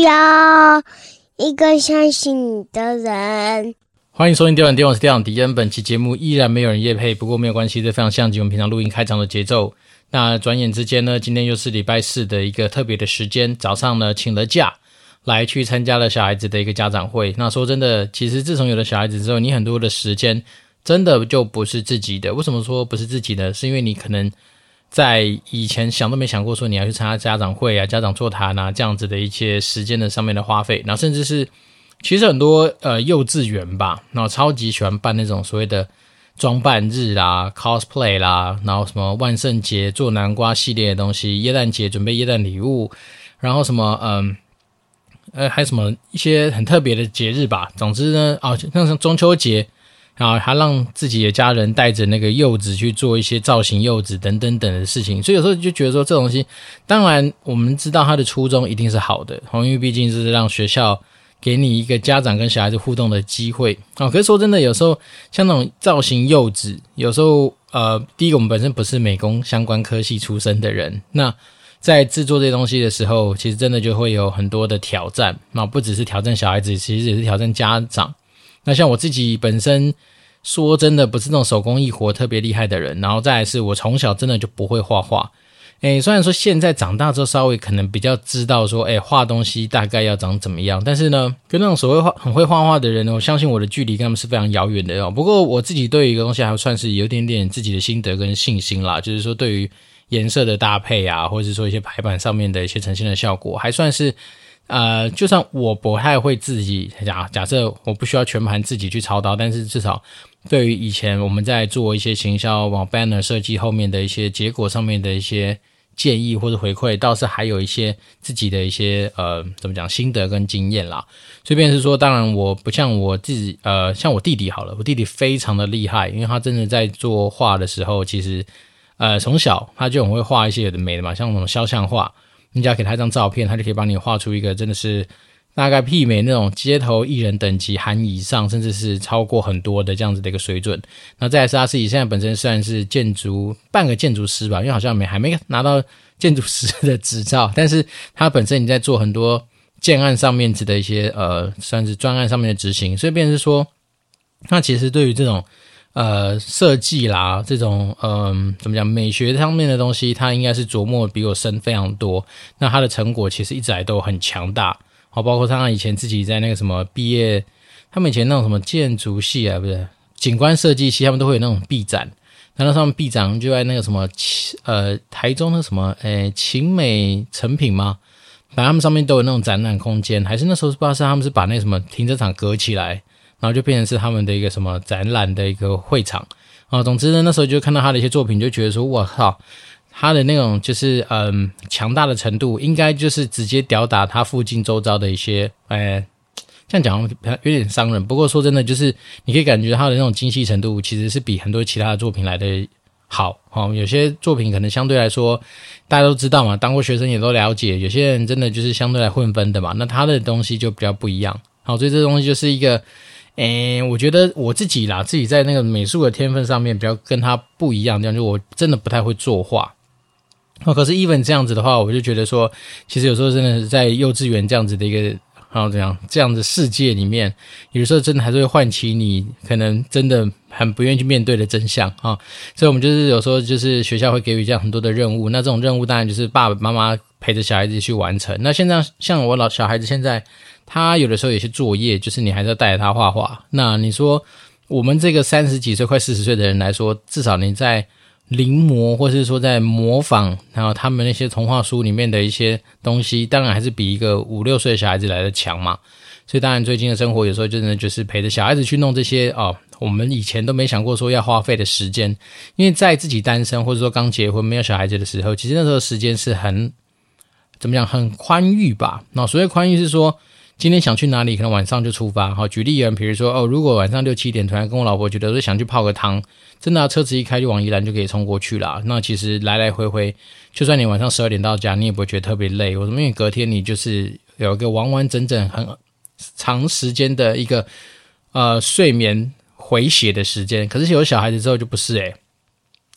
要一个相信你的人。欢迎收听《电玩电玩》，我是电玩迪恩。本期节目依然没有人夜配，不过没有关系，这非常像我们平常录音开场的节奏。那转眼之间呢，今天又是礼拜四的一个特别的时间，早上呢请了假，来去参加了小孩子的一个家长会。那说真的，其实自从有了小孩子之后，你很多的时间真的就不是自己的。为什么说不是自己的？是因为你可能。在以前想都没想过说你要去参加家长会啊、家长座谈啊这样子的一些时间的上面的花费，然后甚至是其实很多呃幼稚园吧，然后超级喜欢办那种所谓的装扮日啦、cosplay 啦，然后什么万圣节做南瓜系列的东西，耶诞节准备耶诞礼物，然后什么嗯呃还有什么一些很特别的节日吧。总之呢，哦像是中秋节。然后还让自己的家人带着那个柚子去做一些造型柚子等等等的事情，所以有时候就觉得说这东西，当然我们知道他的初衷一定是好的，因为毕竟是让学校给你一个家长跟小孩子互动的机会啊。可是说真的，有时候像那种造型柚子，有时候呃，第一个我们本身不是美工相关科系出身的人，那在制作这些东西的时候，其实真的就会有很多的挑战，那不只是挑战小孩子，其实也是挑战家长。那像我自己本身。说真的，不是那种手工艺活特别厉害的人，然后再来是我从小真的就不会画画。诶，虽然说现在长大之后稍微可能比较知道说，诶，画东西大概要长怎么样，但是呢，跟那种所谓画很会画画的人呢，我相信我的距离跟他们是非常遥远的哦。不过我自己对于一个东西还算是有点点自己的心得跟信心啦，就是说对于颜色的搭配啊，或者是说一些排版上面的一些呈现的效果，还算是。呃，就算我不太会自己假假设我不需要全盘自己去操刀，但是至少对于以前我们在做一些行销往 banner 设计后面的一些结果上面的一些建议或者回馈，倒是还有一些自己的一些呃怎么讲心得跟经验啦。所以便是说，当然我不像我自己呃像我弟弟好了，我弟弟非常的厉害，因为他真的在做画的时候，其实呃从小他就很会画一些有的没的嘛，像那种肖像画。你只要给他一张照片，他就可以帮你画出一个真的是大概媲美那种街头艺人等级含以上，甚至是超过很多的这样子的一个水准。那再来是他自己现在本身算是建筑半个建筑师吧，因为好像没还没拿到建筑师的执照，但是他本身你在做很多建案上面的一些呃算是专案上面的执行，所以变成是说，那其实对于这种。呃，设计啦，这种嗯、怎么讲，美学上面的东西，他应该是琢磨比我深非常多。那他的成果其实一直来都很强大，好，包括他以前自己在那个什么毕业，他们以前那种什么建筑系啊，不是景观设计系，他们都会有那种毕展。那那上面壁展就在那个什么，呃，台中的什么，诶，勤美成品吗？反正他们上面都有那种展览空间，还是那时候是不知道是他们是把那什么停车场隔起来。然后就变成是他们的一个什么展览的一个会场啊。总之呢，那时候就看到他的一些作品，就觉得说，我靠，他的那种就是嗯强大的程度，应该就是直接吊打他附近周遭的一些，哎，这样讲有点伤人。不过说真的，就是你可以感觉他的那种精细程度，其实是比很多其他的作品来的好。哦，有些作品可能相对来说，大家都知道嘛，当过学生也都了解。有些人真的就是相对来混分的嘛，那他的东西就比较不一样。好，所以这东西就是一个。诶，我觉得我自己啦，自己在那个美术的天分上面比较跟他不一样，这样就我真的不太会作画。哦，可是 even 这样子的话，我就觉得说，其实有时候真的是在幼稚园这样子的一个，然后这样这样的世界里面，有时候真的还是会唤起你可能真的很不愿意去面对的真相啊。所以，我们就是有时候就是学校会给予这样很多的任务，那这种任务当然就是爸爸妈妈陪着小孩子去完成。那现在像我老小孩子现在。他有的时候有些作业，就是你还是要带着他画画。那你说，我们这个三十几岁、快四十岁的人来说，至少你在临摹，或是说在模仿，然后他们那些童话书里面的一些东西，当然还是比一个五六岁的小孩子来的强嘛。所以，当然最近的生活有时候真的就是陪着小孩子去弄这些哦，我们以前都没想过说要花费的时间。因为在自己单身或者说刚结婚没有小孩子的时候，其实那时候时间是很怎么讲，很宽裕吧。那所谓宽裕是说。今天想去哪里，可能晚上就出发。好，举例而言，比如说哦，如果晚上六七点突然跟我老婆觉得说想去泡个汤，真的、啊、车子一开就往宜兰就可以冲过去了。那其实来来回回，就算你晚上十二点到家，你也不会觉得特别累。为什么？因为隔天你就是有一个完完整整很长时间的一个呃睡眠回血的时间。可是有小孩子之后就不是诶、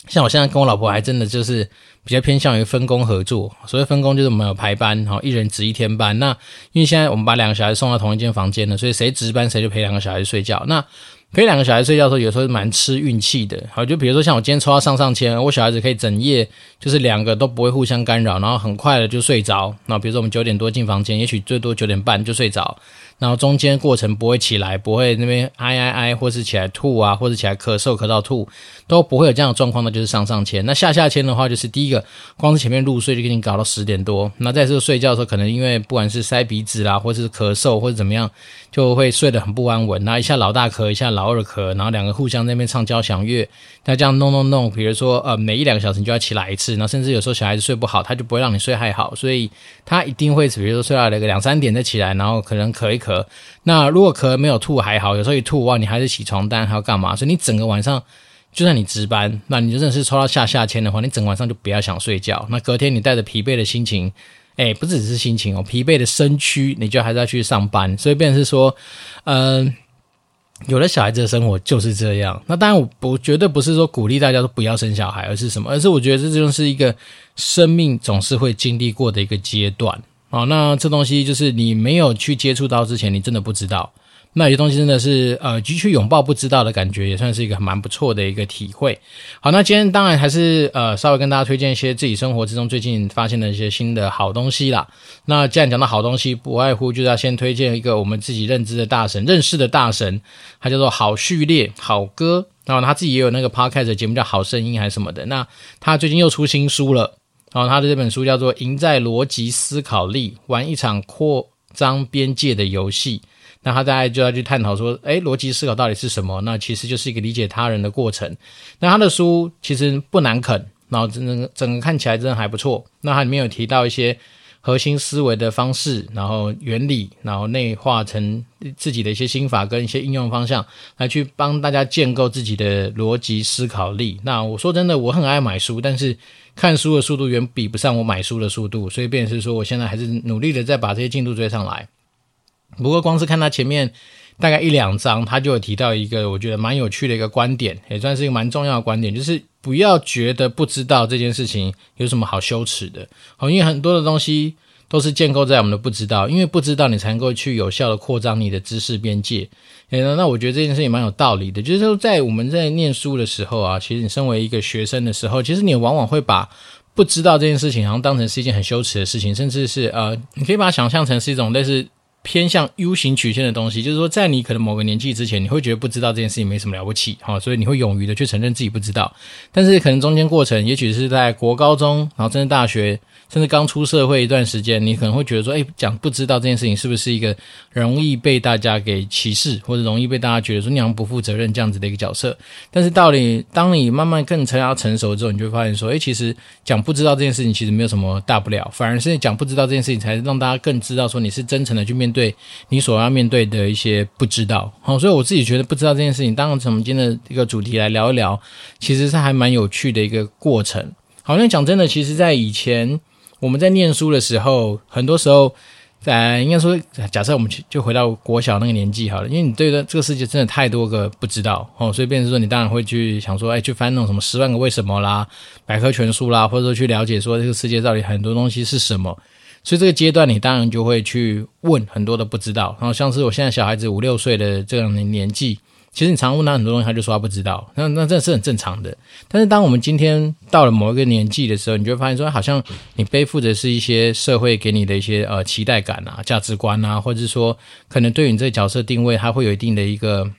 像我现在跟我老婆还真的就是比较偏向于分工合作，所谓分工就是我们有排班，哈，一人值一天班。那因为现在我们把两个小孩送到同一间房间了，所以谁值班谁就陪两个小孩睡觉。那陪两个小孩睡觉的时候，有时候蛮吃运气的。好，就比如说像我今天抽到上上签，我小孩子可以整夜就是两个都不会互相干扰，然后很快的就睡着。那比如说我们九点多进房间，也许最多九点半就睡着。然后中间过程不会起来，不会那边哎哎哎，或是起来吐啊，或是起来咳嗽咳到吐，都不会有这样的状况的，就是上上签。那下下签的话，就是第一个，光是前面入睡就给你搞到十点多，那在这个睡觉的时候，可能因为不管是塞鼻子啦，或是咳嗽或者怎么样，就会睡得很不安稳。然后一下老大咳，一下老二咳，然后两个互相那边唱交响乐，那这样弄弄弄，比如说呃，每一两个小时就要起来一次，然后甚至有时候小孩子睡不好，他就不会让你睡太好，所以他一定会比如说睡到那个两三点再起来，然后可能咳一咳。那如果咳没有吐还好，有时候一吐哇，你还是起床单还要干嘛？所以你整个晚上，就算你值班，那你就真的是抽到下下签的话，你整晚上就不要想睡觉。那隔天你带着疲惫的心情，哎，不只是心情哦，疲惫的身躯，你就还是要去上班。所以变成是说，嗯、有了小孩子的生活就是这样。那当然我，不绝对不是说鼓励大家都不要生小孩，而是什么？而是我觉得这就是一个生命总是会经历过的一个阶段。好，那这东西就是你没有去接触到之前，你真的不知道。那有些东西真的是，呃，去去拥抱不知道的感觉，也算是一个蛮不错的一个体会。好，那今天当然还是呃，稍微跟大家推荐一些自己生活之中最近发现的一些新的好东西啦。那既然讲到好东西，不外乎就是要先推荐一个我们自己认知的大神、认识的大神，他叫做好序列好哥。然后他自己也有那个 podcast 节目叫好声音还是什么的。那他最近又出新书了。然后他的这本书叫做《赢在逻辑思考力：玩一场扩张边界的游戏》。那他大概就要去探讨说，诶，逻辑思考到底是什么？那其实就是一个理解他人的过程。那他的书其实不难啃，然后整个整个看起来真的还不错。那它里面有提到一些核心思维的方式，然后原理，然后内化成自己的一些心法跟一些应用方向，来去帮大家建构自己的逻辑思考力。那我说真的，我很爱买书，但是。看书的速度远比不上我买书的速度，所以便是说，我现在还是努力的在把这些进度追上来。不过，光是看他前面大概一两章，他就有提到一个我觉得蛮有趣的一个观点，也算是一个蛮重要的观点，就是不要觉得不知道这件事情有什么好羞耻的。好，因为很多的东西都是建构在我们的不知道，因为不知道你才能够去有效的扩张你的知识边界。诶，那我觉得这件事情蛮有道理的，就是说在我们在念书的时候啊，其实你身为一个学生的时候，其实你往往会把不知道这件事情，好像当成是一件很羞耻的事情，甚至是呃，你可以把它想象成是一种类似偏向 U 型曲线的东西，就是说在你可能某个年纪之前，你会觉得不知道这件事情没什么了不起，哈，所以你会勇于的去承认自己不知道，但是可能中间过程，也许是在国高中，然后甚至大学。甚至刚出社会一段时间，你可能会觉得说，哎，讲不知道这件事情是不是一个容易被大家给歧视，或者容易被大家觉得说你好像不负责任这样子的一个角色。但是到底当你慢慢更成要成熟之后，你就会发现说，哎，其实讲不知道这件事情其实没有什么大不了，反而是讲不知道这件事情才让大家更知道说你是真诚的去面对你所要面对的一些不知道。好，所以我自己觉得不知道这件事情，当然从我们今天的一个主题来聊一聊，其实是还蛮有趣的一个过程。好像讲真的，其实在以前。我们在念书的时候，很多时候，在应该说，假设我们就回到国小那个年纪好了，因为你对的这个世界真的太多个不知道哦，所以变成说你当然会去想说，哎，去翻那种什么十万个为什么啦、百科全书啦，或者说去了解说这个世界到底很多东西是什么。所以这个阶段你当然就会去问很多的不知道，然后像是我现在小孩子五六岁的这样的年纪。其实你常问他很多东西，他就说他不知道，那 那这是很正常的。但是当我们今天到了某一个年纪的时候，你就会发现说，好像你背负的是一些社会给你的一些呃期待感啊、价值观啊，或者是说可能对你这个角色定位，它会有一定的一个。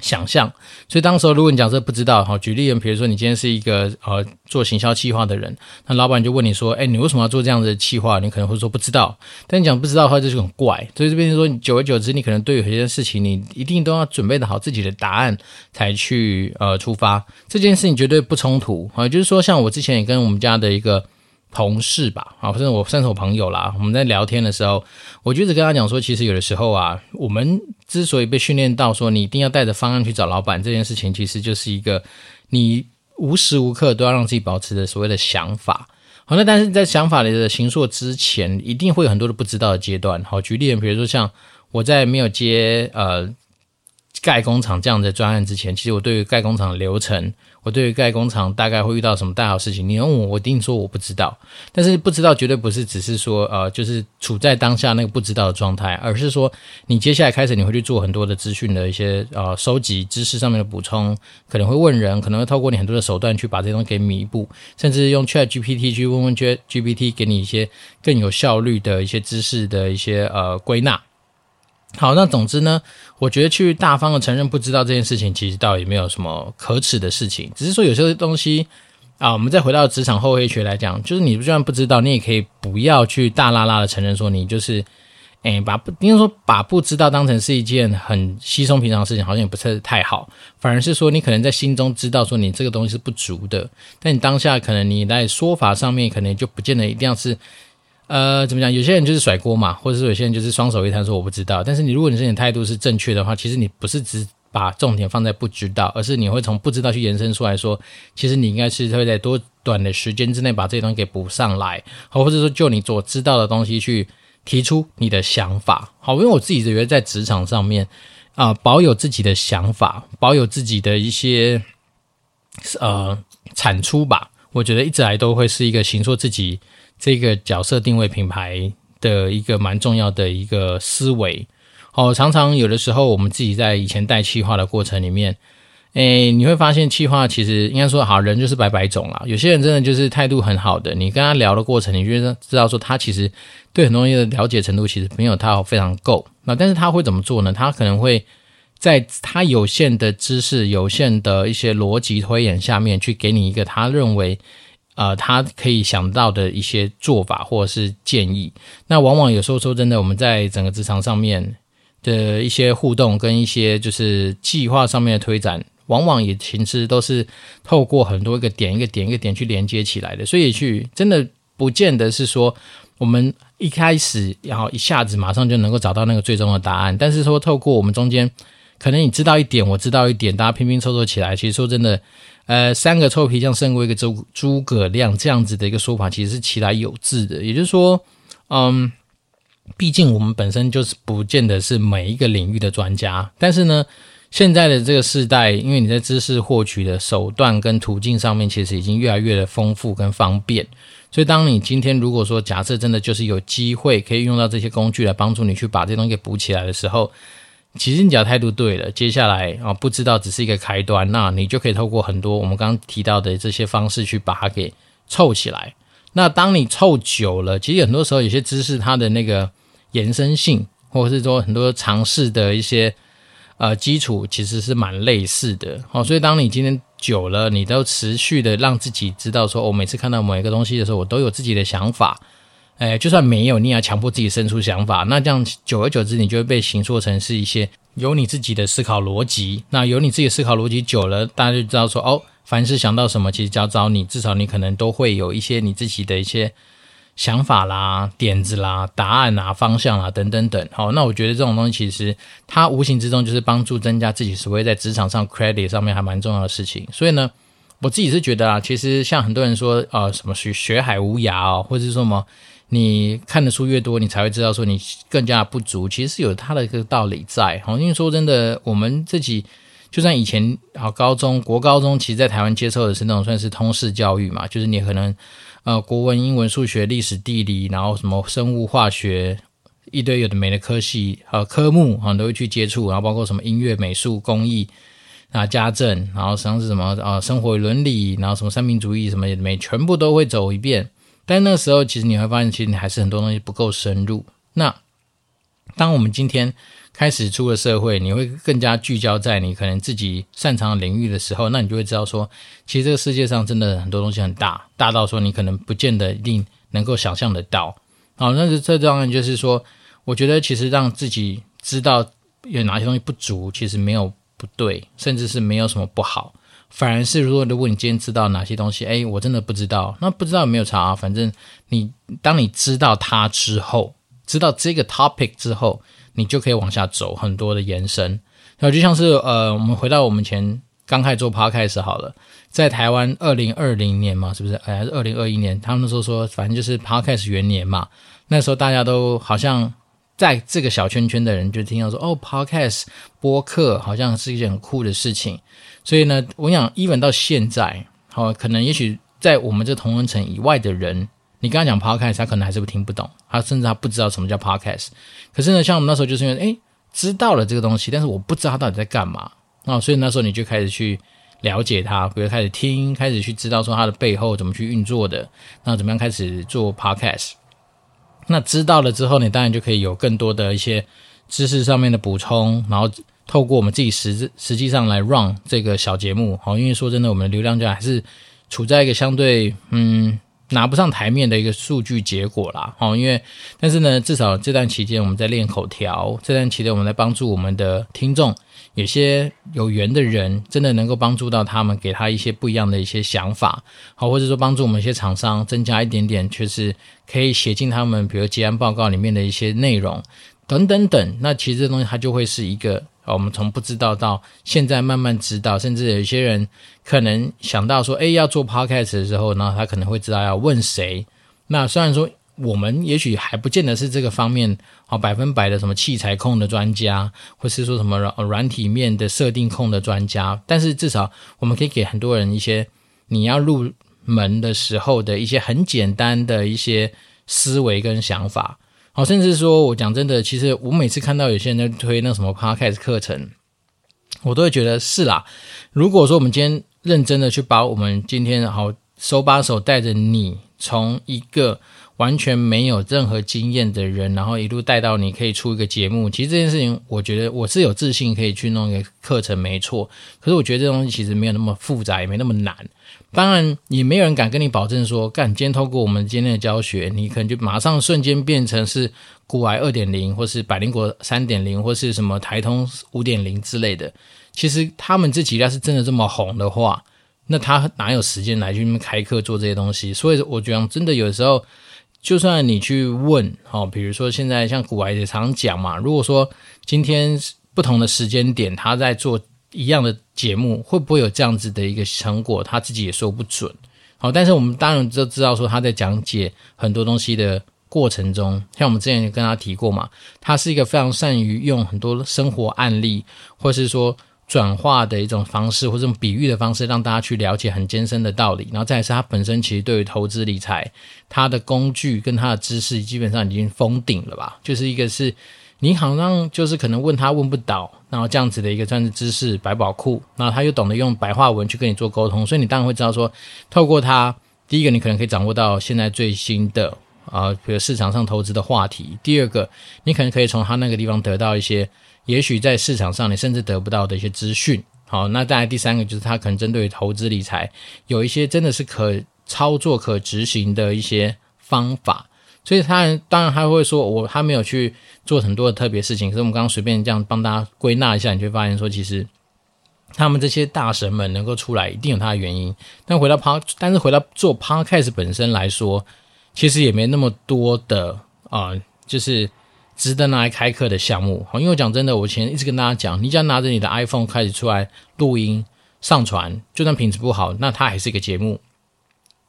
想象，所以当时如果你讲这不知道，好，举例，比如说你今天是一个呃做行销企划的人，那老板就问你说，哎，你为什么要做这样的企划？你可能会说不知道，但你讲不知道的话，就是很怪。所以这边就说，久而久之，你可能对有些事情，你一定都要准备的好自己的答案才去呃出发。这件事情绝对不冲突啊，就是说，像我之前也跟我们家的一个。同事吧，啊，或者我算是我朋友啦。我们在聊天的时候，我就一直跟他讲说，其实有的时候啊，我们之所以被训练到说你一定要带着方案去找老板这件事情，其实就是一个你无时无刻都要让自己保持的所谓的想法。好，那但是在想法里的形塑之前，一定会有很多的不知道的阶段。好，举例，比如说像我在没有接呃盖工厂这样的专案之前，其实我对于盖工厂的流程，我对于盖工厂大概会遇到什么大好事情，你问我，我一定说我不知道。但是不知道绝对不是只是说呃，就是处在当下那个不知道的状态，而是说你接下来开始你会去做很多的资讯的一些呃收集、知识上面的补充，可能会问人，可能会透过你很多的手段去把这些东西给弥补，甚至用 Chat GPT 去问问 Chat GPT 给你一些更有效率的一些知识的一些呃归纳。好，那总之呢，我觉得去大方的承认不知道这件事情，其实倒也没有什么可耻的事情。只是说有些东西啊，我们再回到职场后黑学来讲，就是你就算不知道，你也可以不要去大拉拉的承认说你就是，哎，把不应该说把不知道当成是一件很稀松平常的事情，好像也不是太好。反而是说你可能在心中知道说你这个东西是不足的，但你当下可能你在说法上面可能就不见得一定要是。呃，怎么讲？有些人就是甩锅嘛，或者是有些人就是双手一摊说我不知道。但是你如果你这点态度是正确的话，其实你不是只把重点放在不知道，而是你会从不知道去延伸出来说，其实你应该是会在多短的时间之内把这些东西给补上来，好，或者说就你所知道的东西去提出你的想法。好，因为我自己觉得在职场上面啊，保有自己的想法，保有自己的一些呃产出吧，我觉得一直来都会是一个形说自己。这个角色定位品牌的一个蛮重要的一个思维，哦，常常有的时候我们自己在以前带企划的过程里面，诶，你会发现企划其实应该说好人就是百百种啦，有些人真的就是态度很好的，你跟他聊的过程，你觉得知道说他其实对很多东西的了解程度其实没有他非常够，那但是他会怎么做呢？他可能会在他有限的知识、有限的一些逻辑推演下面去给你一个他认为。呃，他可以想到的一些做法或者是建议，那往往有时候说真的，我们在整个职场上面的一些互动跟一些就是计划上面的推展，往往也其实都是透过很多个点一个点一个点去连接起来的，所以去真的不见得是说我们一开始然后一下子马上就能够找到那个最终的答案，但是说透过我们中间，可能你知道一点，我知道一点，大家拼拼凑凑起来，其实说真的。呃，三个臭皮匠胜过一个诸诸葛亮这样子的一个说法，其实是其来有致的。也就是说，嗯，毕竟我们本身就是不见得是每一个领域的专家，但是呢，现在的这个时代，因为你在知识获取的手段跟途径上面，其实已经越来越的丰富跟方便，所以当你今天如果说假设真的就是有机会可以用到这些工具来帮助你去把这东西给补起来的时候。其实你只要态度对了，接下来啊，不知道只是一个开端，那你就可以透过很多我们刚刚提到的这些方式去把它给凑起来。那当你凑久了，其实很多时候有些知识它的那个延伸性，或者是说很多尝试的一些呃基础，其实是蛮类似的。好，所以当你今天久了，你都持续的让自己知道说，我每次看到某一个东西的时候，我都有自己的想法。哎，就算没有，你也要强迫自己生出想法。那这样久而久之，你就会被形塑成是一些有你自己的思考逻辑。那有你自己的思考逻辑久了，大家就知道说，哦，凡是想到什么，其实只要找你，至少你可能都会有一些你自己的一些想法啦、点子啦、答案啦、方向啦等等等。好，那我觉得这种东西其实它无形之中就是帮助增加自己所谓在职场上 credit 上面还蛮重要的事情。所以呢，我自己是觉得啊，其实像很多人说，呃，什么学学海无涯哦，或者是什么。你看的书越多，你才会知道说你更加不足，其实是有它的一个道理在。好，因为说真的，我们自己就算以前啊高中国高中，其实在台湾接受的是那种算是通识教育嘛，就是你可能呃国文、英文、数学、历史、地理，然后什么生物、化学一堆有的没的科系呃科目啊都会去接触，然后包括什么音乐、美术、工艺啊、家政，然后像是什么啊生活伦理，然后什么三民主义什么也没，全部都会走一遍。但那时候，其实你会发现，其实你还是很多东西不够深入。那当我们今天开始出了社会，你会更加聚焦在你可能自己擅长的领域的时候，那你就会知道说，其实这个世界上真的很多东西很大，大到说你可能不见得一定能够想象得到。好，那是这当然就是说，我觉得其实让自己知道有哪些东西不足，其实没有不对，甚至是没有什么不好。反而是，如果如果你今天知道哪些东西，哎，我真的不知道，那不知道也没有查啊。反正你当你知道它之后，知道这个 topic 之后，你就可以往下走很多的延伸。然后就像是呃，我们回到我们前刚开始做 podcast 好了，在台湾二零二零年嘛，是不是？哎，还是二零二一年？他们那时候说，反正就是 podcast 元年嘛。那时候大家都好像在这个小圈圈的人就听到说，哦，Podcast 播客好像是一件很酷的事情。所以呢，我想，even 到现在，好、哦，可能也许在我们这同温层以外的人，你刚刚讲 Podcast，他可能还是不听不懂，他甚至他不知道什么叫 Podcast。可是呢，像我们那时候就是因为，诶，知道了这个东西，但是我不知道他到底在干嘛啊、哦，所以那时候你就开始去了解他，比如开始听，开始去知道说他的背后怎么去运作的，那怎么样开始做 Podcast。那知道了之后，你当然就可以有更多的一些知识上面的补充，然后透过我们自己实实际上来 run 这个小节目，好，因为说真的，我们的流量就还是处在一个相对嗯拿不上台面的一个数据结果啦，好，因为但是呢，至少这段期间我们在练口条，这段期间我们在帮助我们的听众。有些有缘的人，真的能够帮助到他们，给他一些不一样的一些想法，好，或者说帮助我们一些厂商增加一点点，就是可以写进他们，比如结案报告里面的一些内容，等等等。那其实这东西它就会是一个，我们从不知道到现在慢慢知道，甚至有一些人可能想到说，哎，要做 podcast 的时候，那他可能会知道要问谁。那虽然说。我们也许还不见得是这个方面好百分百的什么器材控的专家，或是说什么软软体面的设定控的专家，但是至少我们可以给很多人一些你要入门的时候的一些很简单的一些思维跟想法。好，甚至说我讲真的，其实我每次看到有些人在推那什么 Podcast 课程，我都会觉得是啦。如果说我们今天认真的去把我们今天好手把手带着你从一个完全没有任何经验的人，然后一路带到你可以出一个节目。其实这件事情，我觉得我是有自信可以去弄一个课程，没错。可是我觉得这东西其实没有那么复杂，也没那么难。当然，也没有人敢跟你保证说，干，今天透过我们今天的教学，你可能就马上瞬间变成是股癌二点零，或是百灵果三点零，或是什么台通五点零之类的。其实他们这几家是真的这么红的话，那他哪有时间来去开课做这些东西？所以我觉得真的有时候。就算你去问，哦，比如说现在像古埃也常讲嘛，如果说今天不同的时间点他在做一样的节目，会不会有这样子的一个成果？他自己也说不准。好，但是我们当然都知道说他在讲解很多东西的过程中，像我们之前跟他提过嘛，他是一个非常善于用很多生活案例，或是说。转化的一种方式，或这种比喻的方式，让大家去了解很艰深的道理。然后再来是他本身其实对于投资理财，他的工具跟他的知识基本上已经封顶了吧？就是一个是你好像就是可能问他问不倒，然后这样子的一个算是知识百宝库。然后他又懂得用白话文去跟你做沟通，所以你当然会知道说，透过他，第一个你可能可以掌握到现在最新的啊、比如市场上投资的话题；第二个，你可能可以从他那个地方得到一些。也许在市场上，你甚至得不到的一些资讯。好，那再来第三个就是他可能针对投资理财有一些真的是可操作、可执行的一些方法。所以他当然他会说，我他没有去做很多的特别事情。可是我们刚刚随便这样帮大家归纳一下，你就会发现说，其实他们这些大神们能够出来，一定有他的原因。但回到 p 但是回到做 Podcast 本身来说，其实也没那么多的啊、就是。值得拿来开课的项目，因为我讲真的，我前一直跟大家讲，你只要拿着你的 iPhone 开始出来录音上传，就算品质不好，那它还是一个节目。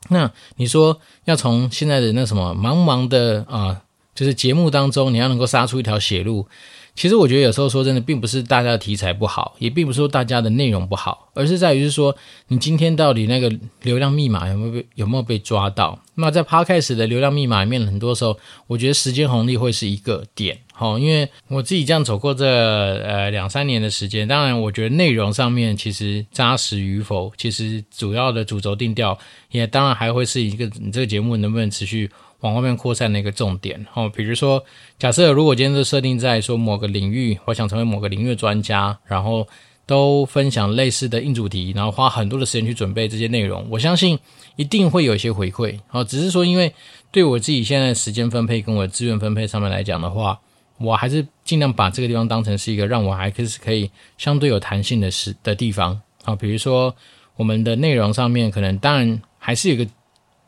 那你说要从现在的那什么茫茫的啊、就是节目当中，你要能够杀出一条血路。其实我觉得有时候说真的，并不是大家的题材不好，也并不是说大家的内容不好，而是在于是说，你今天到底那个流量密码有没有被有没有被抓到？那在 Podcast 的流量密码里面，很多时候我觉得时间红利会是一个点，好，因为我自己这样走过这呃两三年的时间，当然我觉得内容上面其实扎实与否，其实主要的主轴定调，也当然还会是一个你这个节目能不能持续。往外面扩散的一个重点，哦，比如说，假设如果今天是设定在说某个领域，我想成为某个领域的专家，然后都分享类似的硬主题，然后花很多的时间去准备这些内容，我相信一定会有一些回馈，哦，只是说因为对我自己现在时间分配跟我资源分配上面来讲的话，我还是尽量把这个地方当成是一个让我还是可以相对有弹性的时的地方，啊，比如说我们的内容上面可能当然还是有个。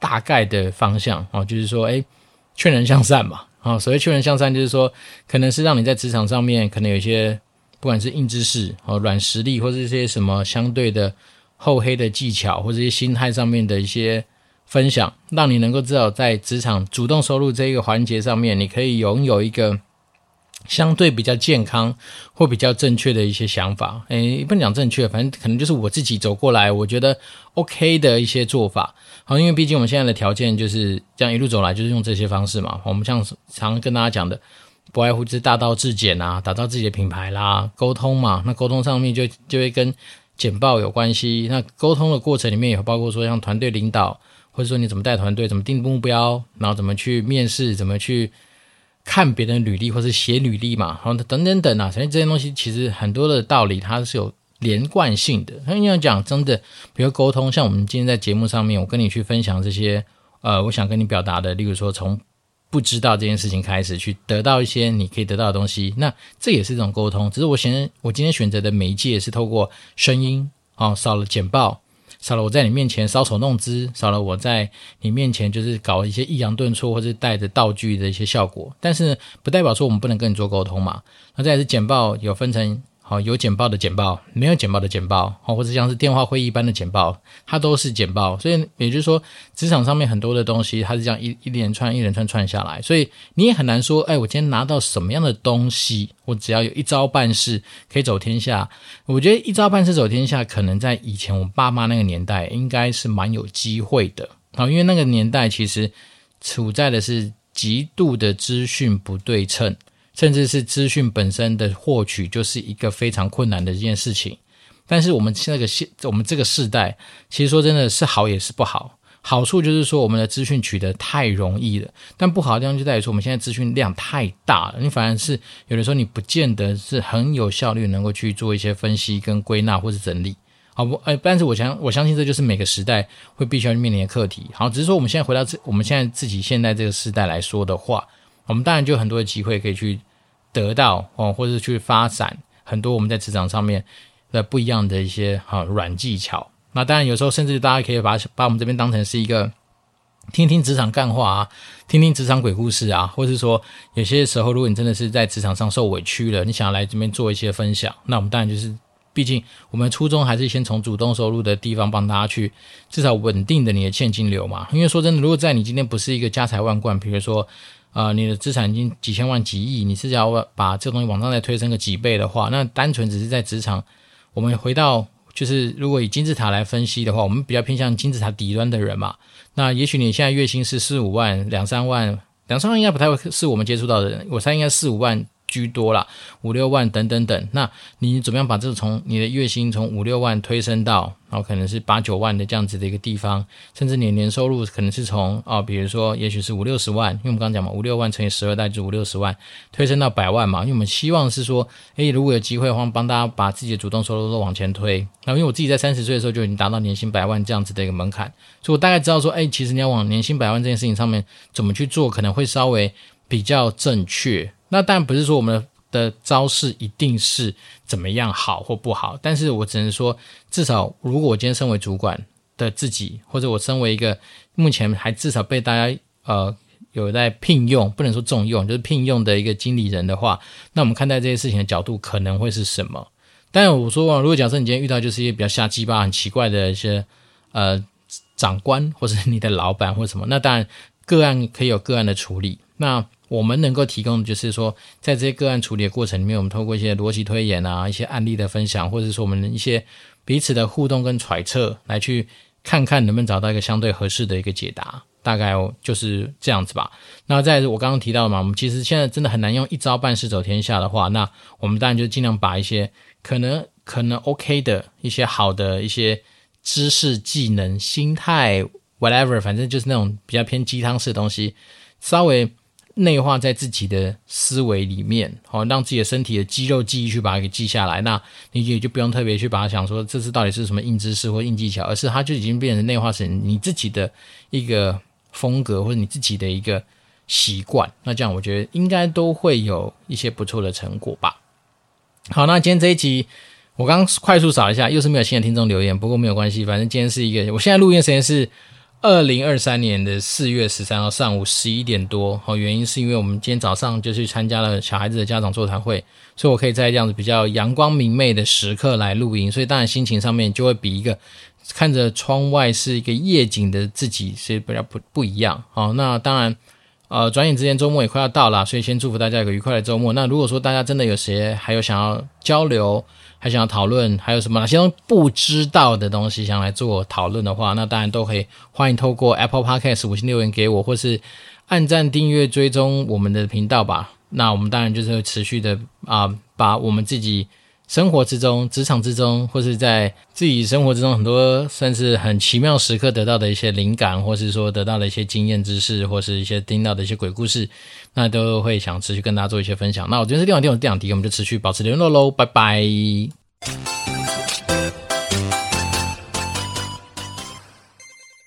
大概的方向啊，就是说，诶，劝人向善嘛，啊，所谓劝人向善，就是说，可能是让你在职场上面，可能有一些，不管是硬知识哦、软实力，或是一些什么相对的厚黑的技巧，或者一些心态上面的一些分享，让你能够知道在职场主动收入这一个环节上面，你可以拥有一个相对比较健康或比较正确的一些想法，诶，不能讲正确，反正可能就是我自己走过来，我觉得 OK 的一些做法。好，因为毕竟我们现在的条件就是这样一路走来，就是用这些方式嘛。我们像常跟大家讲的，不外乎就是大道至简啊，打造自己的品牌啦，沟通嘛。那沟通上面就就会跟简报有关系。那沟通的过程里面也包括说像团队领导，或者说你怎么带团队，怎么定目标，然后怎么去面试，怎么去。看别人履历或是写履历嘛，然后等等等啊，所以这些东西其实很多的道理它是有连贯性的。那你要讲真的，比如沟通，像我们今天在节目上面，我跟你去分享这些，呃，我想跟你表达的，例如说从不知道这件事情开始，去得到一些你可以得到的东西，那这也是一种沟通。只是我选我今天选择的媒介是透过声音，哦，少了简报。少了我在你面前搔首弄姿，少了我在你面前就是搞一些抑扬顿挫或者带着道具的一些效果，但是不代表说我们不能跟你做沟通嘛。那再来是简报有分成。好，有简报的简报，没有简报的简报，或者像是电话会议般的简报，它都是简报。所以也就是说，职场上面很多的东西，它是这样一一连串一连串串下来，所以你也很难说，哎，我今天拿到什么样的东西，我只要有一招半式可以走天下。我觉得一招半式走天下，可能在以前我爸妈那个年代，应该是蛮有机会的。好，因为那个年代其实处在的是极度的资讯不对称。甚至是资讯本身的获取，就是一个非常困难的一件事情。但是我们现在个现，我们这个世代，其实说真的是好也是不好。好处就是说，我们的资讯取得太容易了，但不好的地方就在于说，我们现在资讯量太大了。你反而是有的时候你不见得是很有效率，能够去做一些分析跟归纳或是整理。好不？哎，但是我想我相信这就是每个时代会必须要面临的课题。好，只是说我们现在回到这，我们现在自己现在这个时代来说的话。我们当然就有很多的机会可以去得到哦，或者是去发展很多我们在职场上面的不一样的一些哈软技巧。那当然有时候甚至大家可以把把我们这边当成是一个听听职场干话啊，听听职场鬼故事啊，或是说有些时候如果你真的是在职场上受委屈了，你想要来这边做一些分享，那我们当然就是，毕竟我们初衷还是先从主动收入的地方帮大家去至少稳定的你的现金流嘛。因为说真的，如果在你今天不是一个家财万贯，比如说。啊、你的资产已经几千万、几亿，你是要把这东西往上再推升个几倍的话，那单纯只是在职场，我们回到就是，如果以金字塔来分析的话，我们比较偏向金字塔底端的人嘛。那也许你现在月薪是四五万、两三万、两三万，应该不太会是我们接触到的人。我猜应该四五万。居多啦，五六万等等等。那你怎么样把这个从你的月薪从五六万推升到，然后可能是八九万的这样子的一个地方，甚至你年收入可能是从哦，比如说也许是五六十万，因为我们刚刚讲嘛，五六万乘以十二代就五六十万，推升到百万嘛。因为我们希望是说，诶，如果有机会的话，帮大家把自己的主动收入都往前推。那因为我自己在三十岁的时候就已经达到年薪百万这样子的一个门槛，所以我大概知道说，诶，其实你要往年薪百万这件事情上面怎么去做，可能会稍微比较正确。那当然不是说我们的招式一定是怎么样好或不好，但是我只能说，至少如果我今天身为主管的自己，或者我身为一个目前还至少被大家呃有在聘用，不能说重用，就是聘用的一个经理人的话，那我们看待这些事情的角度可能会是什么？但我说，如果假设你今天遇到就是一些比较瞎鸡巴、很奇怪的一些呃长官，或者你的老板或什么，那当然个案可以有个案的处理。那我们能够提供的就是说，在这些个案处理的过程里面，我们透过一些逻辑推演啊，一些案例的分享，或者说我们的一些彼此的互动跟揣测，来去看看能不能找到一个相对合适的一个解答，大概就是这样子吧。那在我刚刚提到的嘛，我们其实现在真的很难用一招半式走天下的话，那我们当然就尽量把一些可能可能 OK 的一些好的一些知识、技能、心态，whatever，反正就是那种比较偏鸡汤式的东西，稍微。内化在自己的思维里面，好，让自己的身体的肌肉记忆去把它给记下来。那你也就不用特别去把它想说，这是到底是什么硬知识或硬技巧，而是它就已经变成内化成你自己的一个风格或者你自己的一个习惯。那这样我觉得应该都会有一些不错的成果吧。好，那今天这一集我刚快速扫一下，又是没有新的听众留言，不过没有关系，反正今天是一个，我现在录音时间是。二零二三年的四月十三号上午十一点多，好，原因是因为我们今天早上就去参加了小孩子的家长座谈会，所以我可以在这样子比较阳光明媚的时刻来录音，所以当然心情上面就会比一个看着窗外是一个夜景的自己是比较不不一样。好，那当然，呃，转眼之间周末也快要到了，所以先祝福大家有个愉快的周末。那如果说大家真的有谁还有想要交流，还想要讨论，还有什么哪些不知道的东西想来做讨论的话，那当然都可以欢迎透过 Apple Podcast 五星留言给我，或是按赞、订阅、追踪我们的频道吧。那我们当然就是会持续的啊、把我们自己。生活之中、职场之中，或是在自己生活之中，很多算是很奇妙时刻得到的一些灵感，或是说得到的一些经验知识，或是一些听到的一些鬼故事，那都会想持续跟大家做一些分享。那我今天是电玩电玩电玩迪，我们就持续保持联络喽，拜拜。